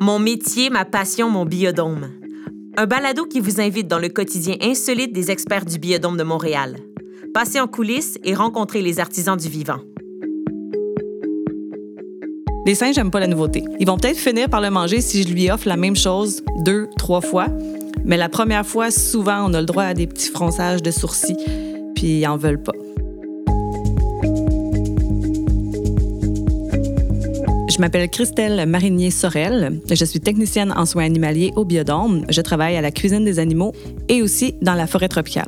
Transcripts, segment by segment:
Mon métier, ma passion, mon biodôme. Un balado qui vous invite dans le quotidien insolite des experts du biodôme de Montréal. Passez en coulisses et rencontrez les artisans du vivant. Les singes n'aiment pas la nouveauté. Ils vont peut-être finir par le manger si je lui offre la même chose deux, trois fois. Mais la première fois, souvent, on a le droit à des petits fronçages de sourcils, puis ils en veulent pas. Je m'appelle Christelle Marinier-Sorel. Je suis technicienne en soins animaliers au Biodôme. Je travaille à la cuisine des animaux et aussi dans la forêt tropicale.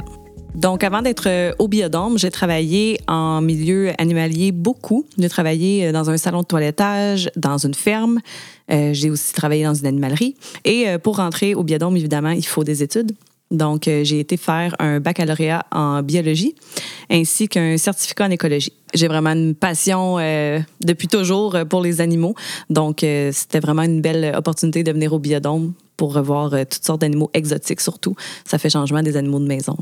Donc, avant d'être euh, au biodôme, j'ai travaillé en milieu animalier beaucoup. J'ai travaillé euh, dans un salon de toilettage, dans une ferme. Euh, j'ai aussi travaillé dans une animalerie. Et pour rentrer au biodôme, évidemment, il faut des études. Donc, j'ai été faire un baccalauréat en biologie ainsi qu'un certificat en écologie. J'ai vraiment une passion depuis toujours pour les animaux. Donc, c'était vraiment une belle opportunité de venir au biodôme pour revoir toutes sortes d'animaux exotiques surtout. Ça fait changement des animaux de maison.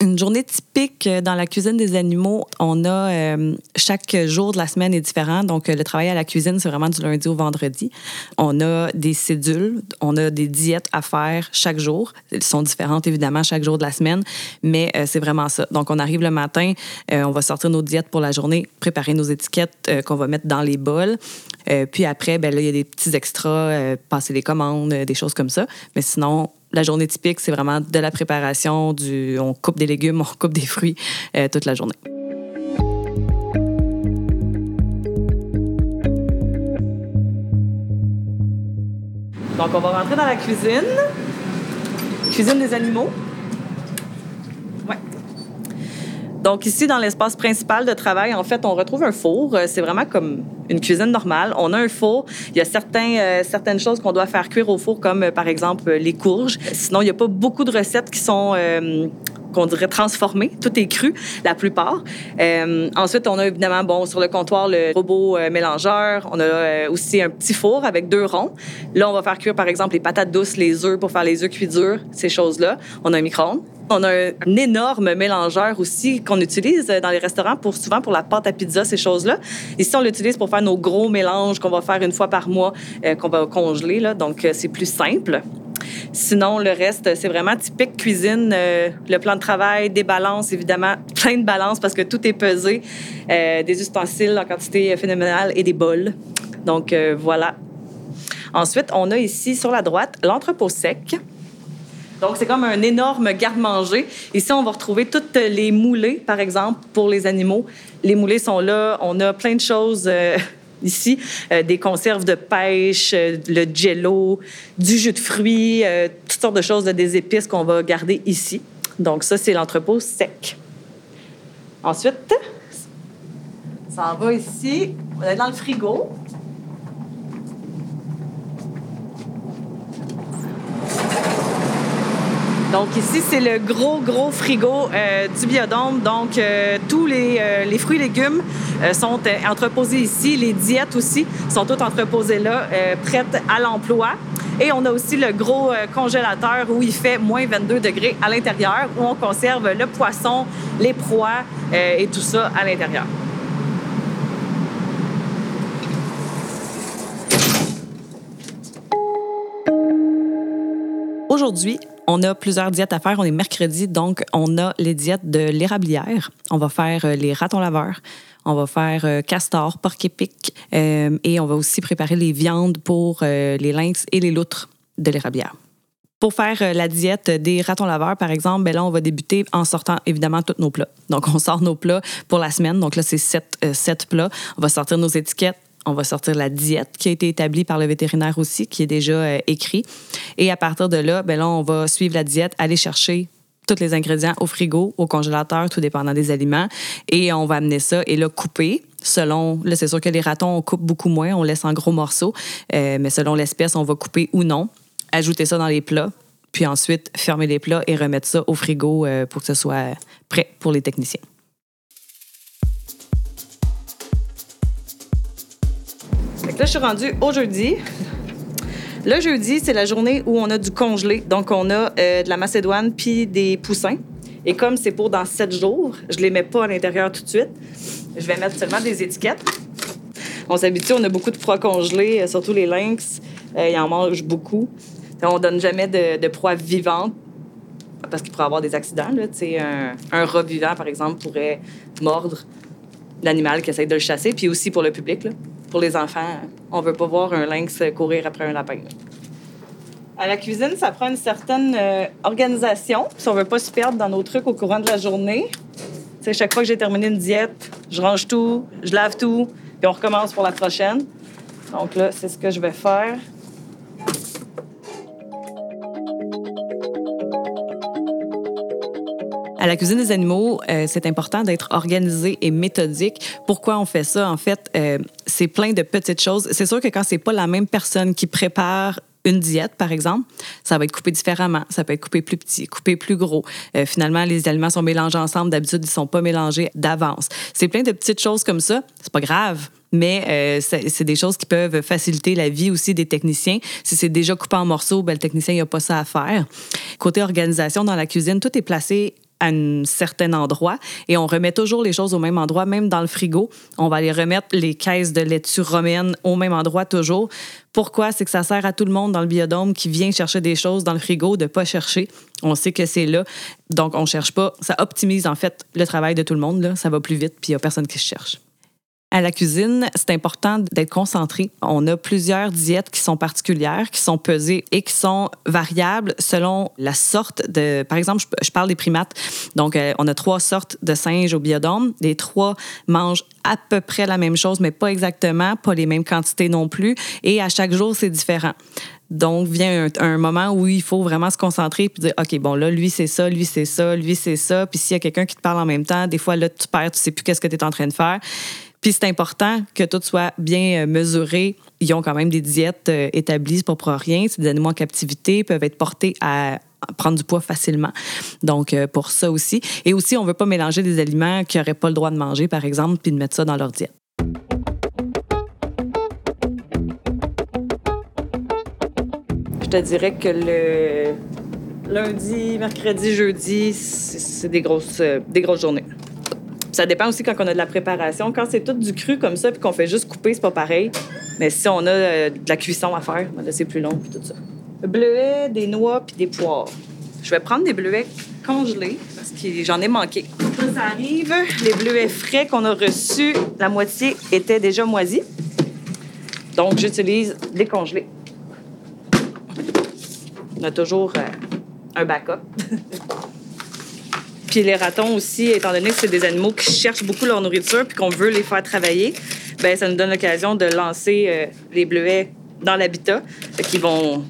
Une journée typique dans la cuisine des animaux, on a euh, chaque jour de la semaine est différent. Donc, euh, le travail à la cuisine, c'est vraiment du lundi au vendredi. On a des cédules, on a des diètes à faire chaque jour. Elles sont différentes, évidemment, chaque jour de la semaine, mais euh, c'est vraiment ça. Donc, on arrive le matin, on va sortir nos diètes pour la journée, préparer nos étiquettes qu'on va mettre dans les bols. puis après, ben il y a des petits extras, passer les commandes, des choses comme ça. Mais sinon, la journée typique, c'est vraiment de la préparation, du, on coupe des légumes, on coupe des fruits euh, toute la journée. Donc, on va rentrer dans la cuisine. Cuisine des animaux. Donc ici, dans l'espace principal de travail, en fait, on retrouve un four. Euh, c'est vraiment comme une cuisine normale. On a un four. Il y a euh, certaines choses qu'on doit faire cuire au four, comme euh, par exemple les courges. Sinon, il n'y a pas beaucoup de recettes qui sont qu'on dirait transformées. Tout est cru, la plupart. ensuite, on a évidemment, bon, sur le comptoir, le robot mélangeur. On a aussi un petit four avec deux ronds. Là, on va faire cuire, par exemple, les patates douces, les œufs pour faire les œufs cuits durs, ces choses-là. On a un micro-ondes. On a un énorme mélangeur aussi qu'on utilise dans les restaurants pour souvent pour la pâte à pizza, ces choses-là. Ici, on l'utilise pour faire nos gros mélanges qu'on va faire une fois par mois, euh, qu'on va congeler. Là, donc, euh, c'est plus simple. Sinon, le reste, c'est vraiment typique cuisine. Euh, le plan de travail, des balances, évidemment, plein de balances parce que tout est pesé. des ustensiles en quantité phénoménale et des bols. Donc, voilà. Ensuite, on a ici sur la droite l'entrepôt sec. Donc, c'est comme un énorme garde-manger. Ici, on va retrouver toutes les moulées, par exemple, pour les animaux. Les moulées sont là. On a plein de choses euh, ici. Euh, des conserves de pêche, euh, le jello, du jus de fruits, toutes sortes de choses, des épices qu'on va garder ici. Donc, ça, c'est l'entrepôt sec. Ensuite, ça en va ici. On est dans le frigo. Donc ici, c'est le gros, gros frigo euh, du biodôme. Donc euh, tous les, euh, les, fruits et légumes sont entreposés ici. Les diètes aussi sont toutes entreposées là, prêtes à l'emploi. Et on a aussi le gros congélateur où il fait moins 22 degrés à l'intérieur, où on conserve le poisson, les proies et tout ça à l'intérieur. Aujourd'hui, on a plusieurs diètes à faire. On est mercredi, donc on a les diètes de l'érablière. On va faire euh, les ratons laveurs. On va faire euh, castor, porc épic. Euh, et on va aussi préparer les viandes pour les lynx et les loutres de l'érablière. Pour faire la diète des ratons laveurs, par exemple, ben là, on va débuter en sortant évidemment tous nos plats. Donc, on sort nos plats pour la semaine. Donc là, c'est sept, sept plats. On va sortir nos étiquettes, on va sortir la diète qui a été établie par le vétérinaire aussi, qui est déjà euh, écrit. Et à partir de là, ben là, on va suivre la diète, aller chercher tous les ingrédients au frigo, au congélateur, tout dépendant des aliments. Et on va amener ça et là, couper selon. Là, c'est sûr que les ratons, on coupe beaucoup moins, on laisse en gros morceaux. Euh, mais selon l'espèce, on va couper ou non. Ajouter ça dans les plats. Puis ensuite, fermer les plats et remettre ça au frigo euh, pour que ce soit prêt pour les techniciens. Là, je suis rendue au jeudi. Le jeudi, c'est la journée où on a du congelé. Donc, on a euh, de la macédoine puis des poussins. Et comme c'est pour dans sept jours, je les mets pas à l'intérieur tout de suite. Je vais mettre seulement des étiquettes. On s'habitue, on a beaucoup de proies congelées, surtout les lynx. ils en mangent beaucoup. On donne jamais de, de proie vivante parce qu'il pourrait avoir des accidents. Un, un rat vivant, par exemple, pourrait mordre l'animal qui essaie de le chasser, puis aussi pour le public. Pour les enfants, on veut pas voir un lynx courir après un lapin. À la cuisine, ça prend une certaine euh, organisation, si on veut pas se perdre dans nos trucs au courant de la journée. Chaque fois que j'ai terminé une diète, je range tout, je lave tout, puis on recommence pour la prochaine. Donc là, c'est ce que je vais faire. À la cuisine des animaux, euh, c'est important d'être organisé et méthodique. Pourquoi on fait ça? En fait, euh, c'est plein de petites choses. C'est sûr que quand c'est pas la même personne qui prépare une diète, par exemple, ça va être coupé différemment. Ça peut être coupé plus petit, coupé plus gros. Euh, finalement, les aliments sont mélangés ensemble. D'habitude, ils sont pas mélangés d'avance. C'est plein de petites choses comme ça. C'est pas grave mais c'est des choses qui peuvent faciliter la vie aussi des techniciens. Si c'est déjà coupé en morceaux, ben, le technicien n'a pas ça à faire. Côté organisation dans la cuisine, tout est placé à un certain endroit et on remet toujours les choses au même endroit, même dans le frigo. On va les remettre les caisses de laitue romaine au même endroit toujours. Pourquoi? C'est que ça sert à tout le monde dans le biodôme qui vient chercher des choses dans le frigo de pas chercher. On sait que c'est là, donc on cherche pas. Ça optimise en fait le travail de tout le monde. Là. Ça va plus vite, puis il y a personne qui se cherche. À la cuisine, c'est important d'être concentré. On a plusieurs diètes qui sont particulières, qui sont pesées et qui sont variables selon la sorte de. Par exemple, je, parle des primates. Donc, euh, on a trois sortes de singes au biodôme. Les trois mangent à peu près la même chose, mais pas exactement, pas les mêmes quantités non plus. Et à chaque jour, c'est différent. Donc, vient un, moment où il faut vraiment se concentrer puis dire, OK, bon, là, lui, c'est ça, lui, c'est ça, lui, c'est ça. Puis s'il y a quelqu'un qui te parle en même temps, des fois, là, tu perds, tu sais plus qu'est-ce que tu es en train de faire. Puis c'est important que tout soit bien euh, mesuré. Ils ont quand même des diètes euh, établies, pour rien. C'est des animaux en captivité, peuvent être portés à prendre du poids facilement. Donc, euh, pour ça aussi. Et aussi, on ne veut pas mélanger des aliments qui n'auraient pas le droit de manger, par exemple, puis de mettre ça dans leur diète. Je te dirais que le lundi, mercredi, jeudi, c'est des grosses, des grosses journées. Ça dépend aussi quand on a de la préparation. Quand c'est tout du cru comme ça, puis qu'on fait juste couper, c'est pas pareil. Mais si on a euh, de la cuisson à faire, là, c'est plus long, puis tout ça. Bleuets, des noix, puis des poires. Je vais prendre des bleuets congelés, parce que j'en ai manqué. Ça, ça arrive. Les bleuets frais qu'on a reçus, la moitié était déjà moisie. Donc, j'utilise les congelés. On a toujours euh, un backup. Puis les ratons aussi, étant donné que c'est des animaux qui cherchent beaucoup leur nourriture puis qu'on veut les faire travailler, ben ça nous donne l'occasion de lancer euh, les bleuets dans l'habitat, qui vont,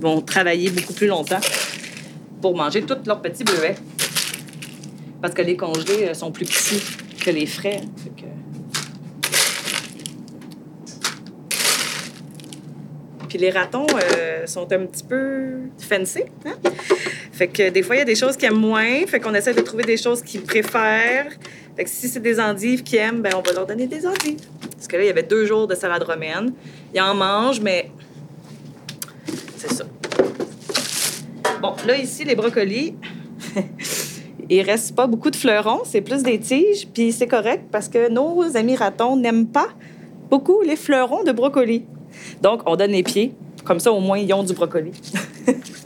vont travailler beaucoup plus longtemps pour manger tous leurs petits bleuets. Parce que les congelés euh, sont plus petits que les frais. Puis les ratons euh, sont un petit peu fancy. Hein? Fait que des fois, il y a des choses qu'ils aiment moins. Fait qu'on essaie de trouver des choses qu'ils préfèrent. Fait que si c'est des endives qu'ils aiment, ben on va leur donner des endives. Parce que là, il y avait deux jours de salade romaine. Ils en mangent, mais c'est ça. Bon, là, ici, les brocolis, il reste pas beaucoup de fleurons. C'est plus des tiges. Puis c'est correct parce que nos amis ratons n'aiment pas beaucoup les fleurons de brocolis. Donc, on donne les pieds. Comme ça, au moins, ils ont du brocoli.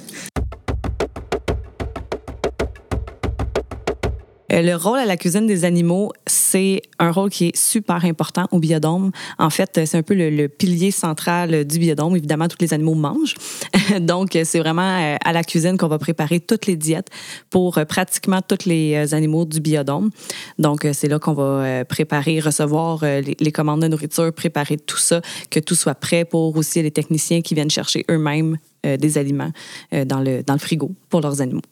Euh, le rôle à la cuisine des animaux, c'est un rôle qui est super important au biodôme. En fait, c'est un peu le, pilier central du biodôme. Évidemment, tous les animaux mangent. Donc, c'est vraiment euh, à la cuisine qu'on va préparer toutes les diètes pour euh, pratiquement tous les animaux du biodôme. Donc, c'est là qu'on va préparer, recevoir les, commandes de nourriture, préparer tout ça, que tout soit prêt pour aussi les techniciens qui viennent chercher eux-mêmes des aliments dans, le, dans le frigo pour leurs animaux.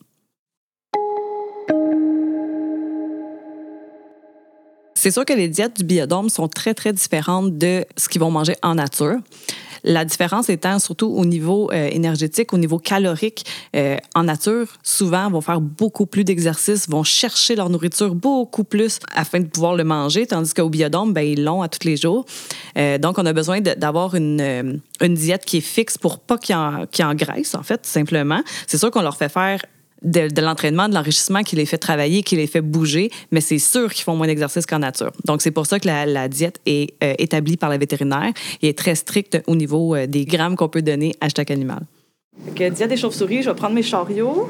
C'est sûr que les diètes du biodôme sont très, très différentes de ce qu'ils vont manger en nature. La différence étant surtout au niveau euh, énergétique, au niveau calorique. Euh, en nature, souvent, vont faire beaucoup plus d'exercices, vont chercher leur nourriture beaucoup plus afin de pouvoir le manger, tandis qu'au biodôme, ben, ils l'ont à tous les jours. Euh, donc, on a besoin d'avoir une, une, diète qui est fixe pour pas qu'ils en, qu engraissent, en fait, simplement. C'est sûr qu'on leur fait faire de, l'entraînement, de l'enrichissement qui les fait travailler, qui les fait bouger, mais c'est sûr qu'ils font moins d'exercice qu'en nature. Donc, c'est pour ça que la, diète est euh, établie par la vétérinaire et est très stricte au niveau euh, des grammes qu'on peut donner à chaque animal. Que diète des chauves-souris, je vais prendre mes chariots.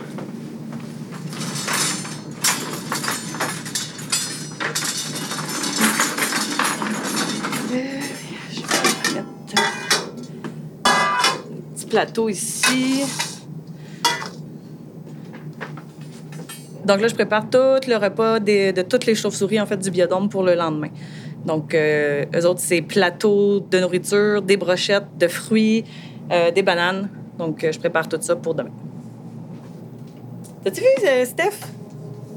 Euh, un petit plateau ici. Donc là, je prépare tout le repas des- de toutes les chauves-souris en fait du biodôme pour le lendemain. Donc, euh, eux autres, c'est plateau de nourriture, des brochettes, de fruits, euh, des bananes. Donc, euh, je prépare tout ça pour demain. T'as-tu vu, euh, Steph?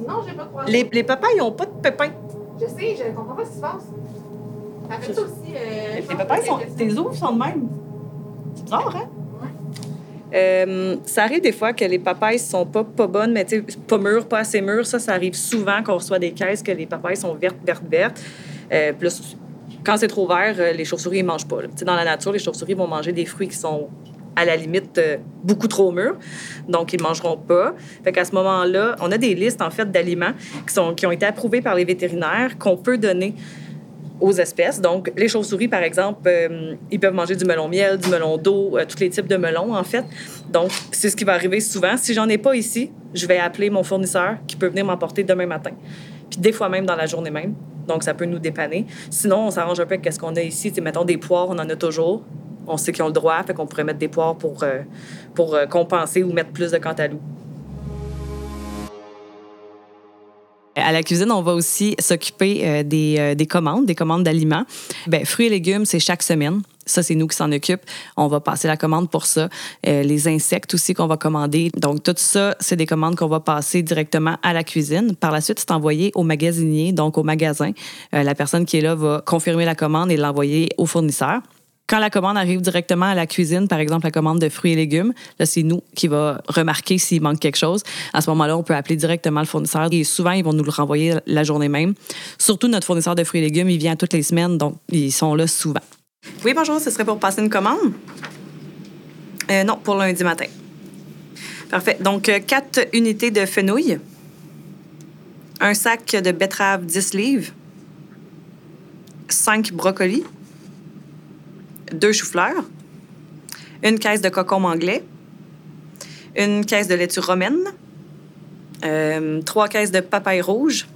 Non, j'ai pas problème. Les, les papas, ils n'ont pas de pépins. Je sais, je comprends pas ce qui se passe. Ça fait ça aussi. Les ils sont, tes os sont de même. C'est bizarre, hein? Euh, ça arrive des fois que les papayes sont pas, pas bonnes, mais pas mûres, pas assez mûres. Ça, ça arrive souvent qu'on reçoit des caisses que les papayes sont vertes, vertes, vertes. Euh, plus, quand c'est trop vert, euh, les chauves-souris ne mangent pas. Dans la nature, les chauves-souris vont manger des fruits qui sont à la limite euh, beaucoup trop mûrs, donc ils ne mangeront pas. Fait qu'à ce moment-là, on a des listes en fait d'aliments qui, qui ont été approuvés par les vétérinaires qu'on peut donner aux espèces. Donc, les chauves-souris, par exemple, euh, ils peuvent manger du melon miel, du melon d'eau, euh, tous les types de melons, en fait. Donc, c'est ce qui va arriver souvent. Si j'en ai pas ici, je vais appeler mon fournisseur qui peut venir m'emporter demain matin. Puis des fois même dans la journée même. Donc, ça peut nous dépanner. Sinon, on s'arrange un peu avec ce qu'on a ici. Tu sais, mettons des poires, on en a toujours. On sait qu'ils ont le droit, fait qu'on pourrait mettre des poires pour, euh, pour compenser ou mettre plus de cantaloupe. À la cuisine, on va aussi s'occuper euh, des, euh, des commandes, des commandes d'aliments. Ben, fruits et légumes, c'est chaque semaine. Ça, c'est nous qui s'en occupe. On va passer la commande pour ça. Euh, les insectes aussi qu'on va commander. Donc, tout ça, c'est des commandes qu'on va passer directement à la cuisine. Par la suite, c'est envoyé au magasinier, donc au magasin. La personne qui est là va confirmer la commande et l'envoyer au fournisseur. Quand la commande arrive directement à la cuisine, par exemple la commande de fruits et légumes, là, c'est nous qui va remarquer s'il manque quelque chose. À ce moment-là, on peut appeler directement le fournisseur et souvent, ils vont nous le renvoyer la journée même. Surtout notre fournisseur de fruits et légumes, il vient toutes les semaines, donc ils sont là souvent. Oui, bonjour, ce serait pour passer une commande? Euh, non, pour lundi matin. Parfait. Donc, euh, quatre unités de fenouil, un sac de betterave 10 livres, cinq brocolis, deux choux-fleurs, une caisse de cocombe anglais, une caisse de laitue romaine, euh, trois caisses de papaye rouge.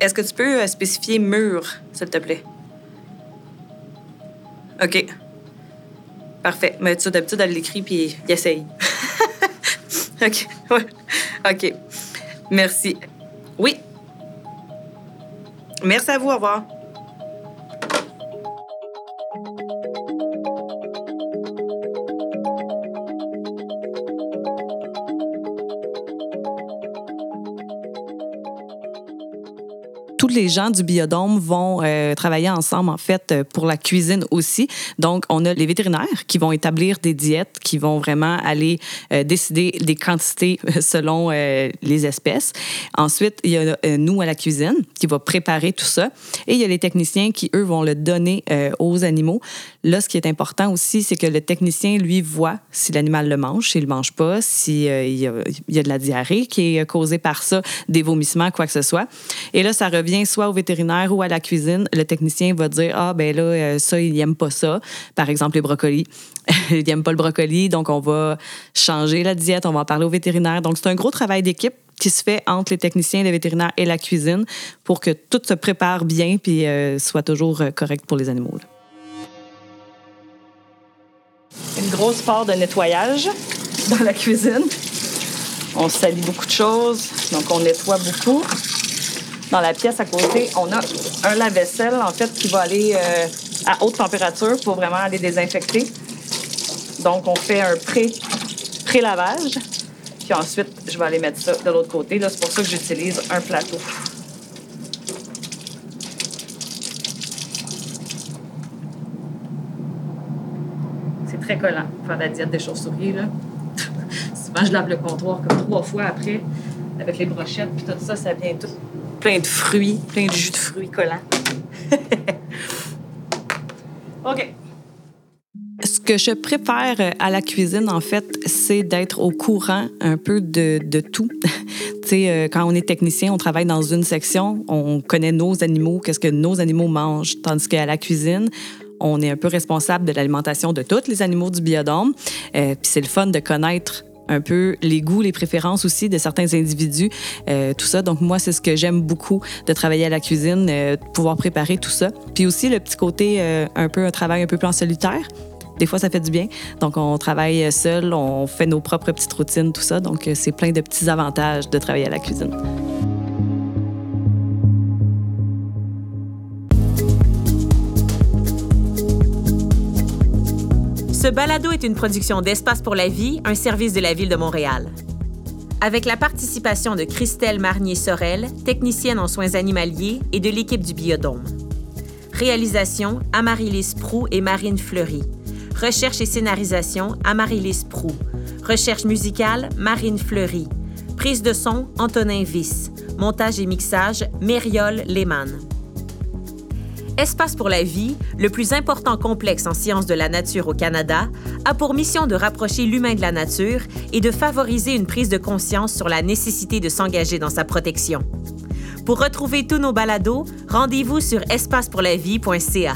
Est-ce que tu peux euh, spécifier mûr, s'il te plaît? OK. Parfait. Mais tu d'habitude, elle l'écrit puis il essaye. OK. OK. Merci. Oui. Merci à vous. Au revoir. Les gens du biodôme vont euh, travailler ensemble, en fait, euh, pour la cuisine aussi. Donc, on a les vétérinaires qui vont établir des diètes, qui vont vraiment aller euh, décider des quantités selon les espèces. Ensuite, il y a nous à la cuisine qui va préparer tout ça. Et il y a les techniciens qui, eux, vont le donner aux animaux. Là, ce qui est important aussi, c'est que le technicien, lui, voit si l'animal le mange, s'il ne le mange pas, s'il y a de la diarrhée qui est causée par ça, des vomissements, quoi que ce soit. Et là, ça revient soit au vétérinaire ou à la cuisine. Le technicien va dire Ah, ben là, euh, ça, il n'aime pas ça. Par exemple, les brocolis. il n'aime pas le brocoli, donc on va changer la diète, on va en parler au vétérinaire. Donc, c'est un gros travail d'équipe qui se fait entre les techniciens, les vétérinaires et la cuisine pour que tout se prépare bien puis euh, soit toujours euh, correct pour les animaux. Une grosse part de nettoyage dans la cuisine. On salit beaucoup de choses, donc on nettoie beaucoup. Dans la pièce à côté, on a un lave-vaisselle, en fait, qui va aller euh, à haute température pour vraiment aller désinfecter. Donc, on fait un pré- pré-lavage. Puis ensuite, je vais aller mettre ça de l'autre côté. Là, c'est pour ça que j'utilise un plateau. C'est très collant, faire la diète des chauves-souris. Là. Souvent, je lave le comptoir comme trois fois après, avec les brochettes, puis tout ça, ça vient tout plein de fruits, plein de jus de fruits collants. OK. Ce que je préfère euh, à la cuisine, en fait, c'est d'être au courant un peu de, de tout. tu sais, euh, quand on est technicien, on travaille dans une section, on connaît nos animaux, qu'est-ce que nos animaux mangent, tandis qu'à la cuisine, on est un peu responsable de l'alimentation de tous les animaux du biodôme. Euh, Puis c'est le fun de connaître un peu les goûts, les préférences aussi de certains individus, euh, tout ça. Donc moi, c'est ce que j'aime beaucoup de travailler à la cuisine, euh, de pouvoir préparer tout ça. Puis aussi le petit côté euh, un peu un travail un peu plus en solitaire. Des fois, ça fait du bien. Donc, on travaille seul, on fait nos propres petites routines, tout ça. Donc, c'est plein de petits avantages de travailler à la cuisine. Ce balado est une production d'Espace pour la vie, un service de la Ville de Montréal. Avec la participation de Christelle Marnier-Sorel, technicienne en soins animaliers, et de l'équipe du Biodôme. Réalisation, Amaryllis Prou et Marine Fleury. Recherche et scénarisation, Amaryllis Prou. Recherche musicale, Marine Fleury. Prise de son, Antonin Viss. Montage et mixage, Mériole Lehmann. Espace pour la vie, le plus important complexe en sciences de la nature au Canada, a pour mission de rapprocher l'humain de la nature et de favoriser une prise de conscience sur la nécessité de s'engager dans sa protection. Pour retrouver tous nos balados, rendez-vous sur espacepourlavie.ca.